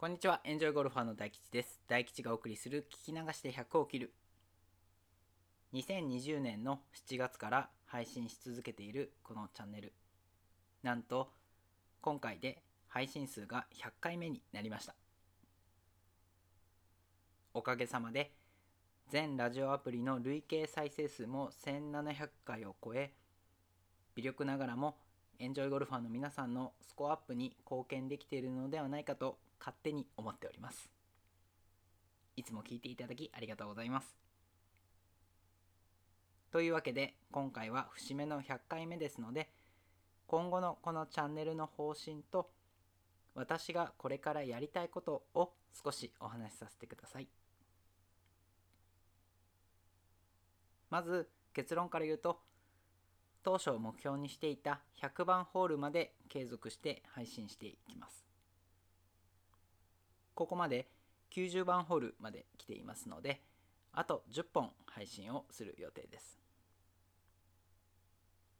こんにちは、エンジョイゴルファーの大吉です。大吉がお送りする聞き流しで100を切る。2020年の7月から配信し続けているこのチャンネル。なんと、今回で配信数が100回目になりました。おかげさまで、全ラジオアプリの累計再生数も1700回を超え、微力ながらもエンジョイゴルファーの皆さんのスコアアップに貢献できているのではないかと勝手に思っております。いつも聞いていただきありがとうございます。というわけで今回は節目の100回目ですので今後のこのチャンネルの方針と私がこれからやりたいことを少しお話しさせてください。まず結論から言うと当初目標にしていた100番ホールまで継続して配信していきます。ここまで90番ホールまで来ていますのであと10本配信をする予定です。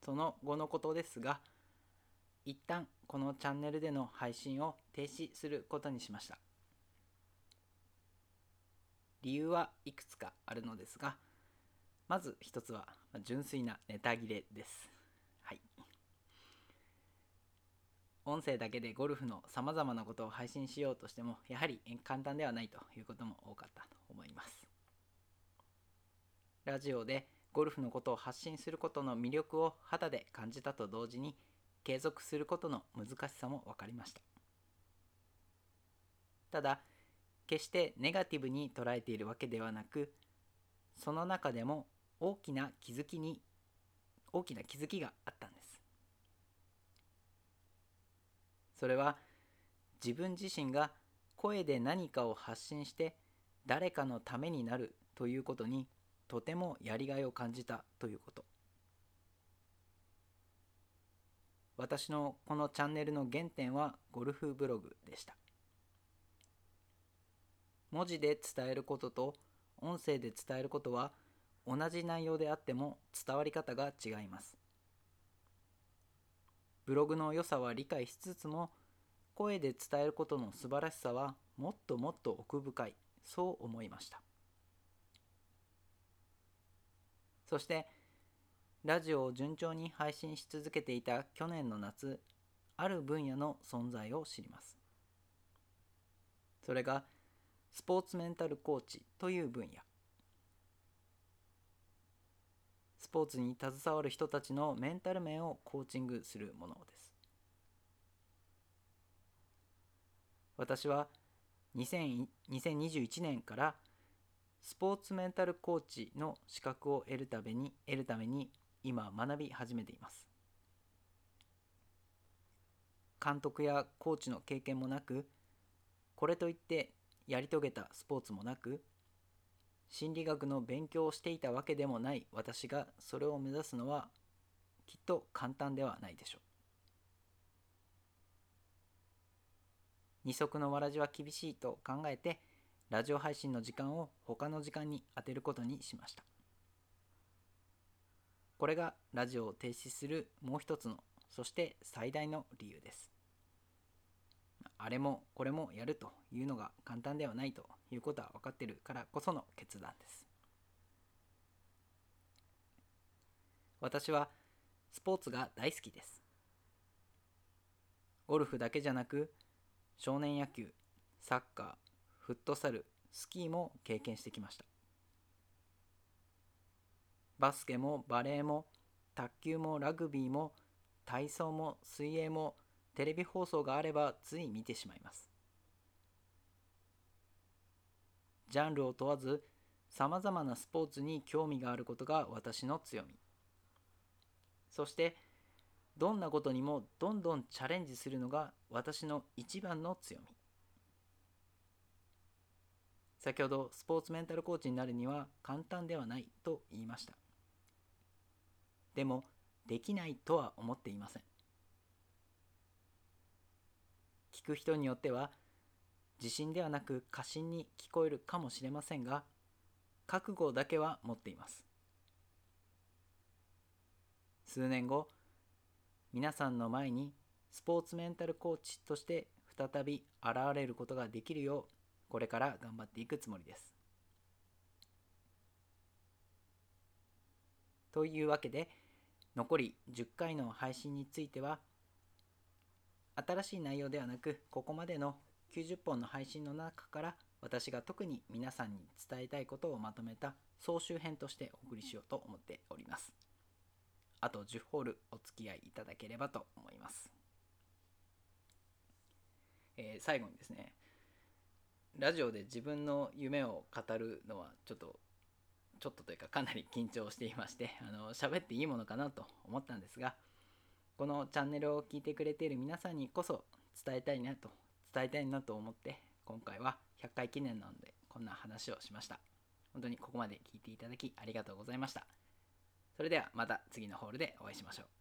その後のことですが一旦このチャンネルでの配信を停止することにしました。理由はいくつかあるのですがまず一つは純粋なネタ切れです。はい。音声だけでゴルフのさまざまなことを配信しようとしてもやはり簡単ではないということも多かったと思います。ラジオでゴルフのことを発信することの魅力を肌で感じたと同時に継続することの難しさも分かりました。ただ決してネガティブに捉えているわけではなくその中でも大きな気づきに大きな気づきがあったんですそれは自分自身が声で何かを発信して誰かのためになるということにとてもやりがいを感じたということ。私のこのチャンネルの原点はゴルフブログでした。文字で伝えることと音声で伝えることは同じ内容であっても伝わり方が違います。ブログの良さは理解しつつも声で伝えることの素晴らしさはもっともっと奥深い。そう思いました。そしてラジオを順調に配信し続けていた去年の夏ある分野の存在を知ります。それがスポーツメンタルコーチという分野スポーツに携わる人たちのメンタル面をコーチングするものです。私は2021年からスポーツメンタルコーチの資格を得るために得るために今学び始めています。監督やコーチの経験もなくこれといってやり遂げたスポーツもなく心理学の勉強をしていたわけでもない私がそれを目指すのはきっと簡単ではないでしょう。二足のわらじは厳しいと考えてラジオ配信の時間を他の時間に充てることにしました。これがラジオを停止するもう一つのそして最大の理由です。れもこれもやるというのが簡単ではないということは分かっているからこその決断です。私はスポーツが大好きです。ゴルフだけじゃなく少年野球サッカーフットサルスキーも経験してきました。バスケもバレーも卓球もラグビーも体操も水泳もテレビ放送があればつい見てしまいます。ジャンルを問わずさまざまなスポーツに興味があることが私の強み。そしてどんなことにもどんどんチャレンジするのが私の一番の強み。先ほどスポーツメンタルコーチになるには簡単ではないと言いました。でもできないとは思っていません。聞く人によっては自信ではなく過信に聞こえるかもしれませんが覚悟だけは持っています数年後皆さんの前にスポーツメンタルコーチとして再び現れることができるようこれから頑張っていくつもりです。というわけで残り10回の配信については新しい内容ではなくここまでの90本の配信の中から私が特に皆さんに伝えたいことをまとめた総集編としてお送りしようと思っております。あと10ホールお付き合いいただければと思います。えー、最後にですね、ラジオで自分の夢を語るのはちょっと、ちょっとというかかなり緊張していまして、あの、喋っていいものかなと思ったんですが、このチャンネルを聞いてくれている皆さんにこそ伝えたいなと、伝えたいなと思って、今回は100回記念なので、こんな話をしました。本当にここまで聞いていただきありがとうございました。それではまた次のホールでお会いしましょう。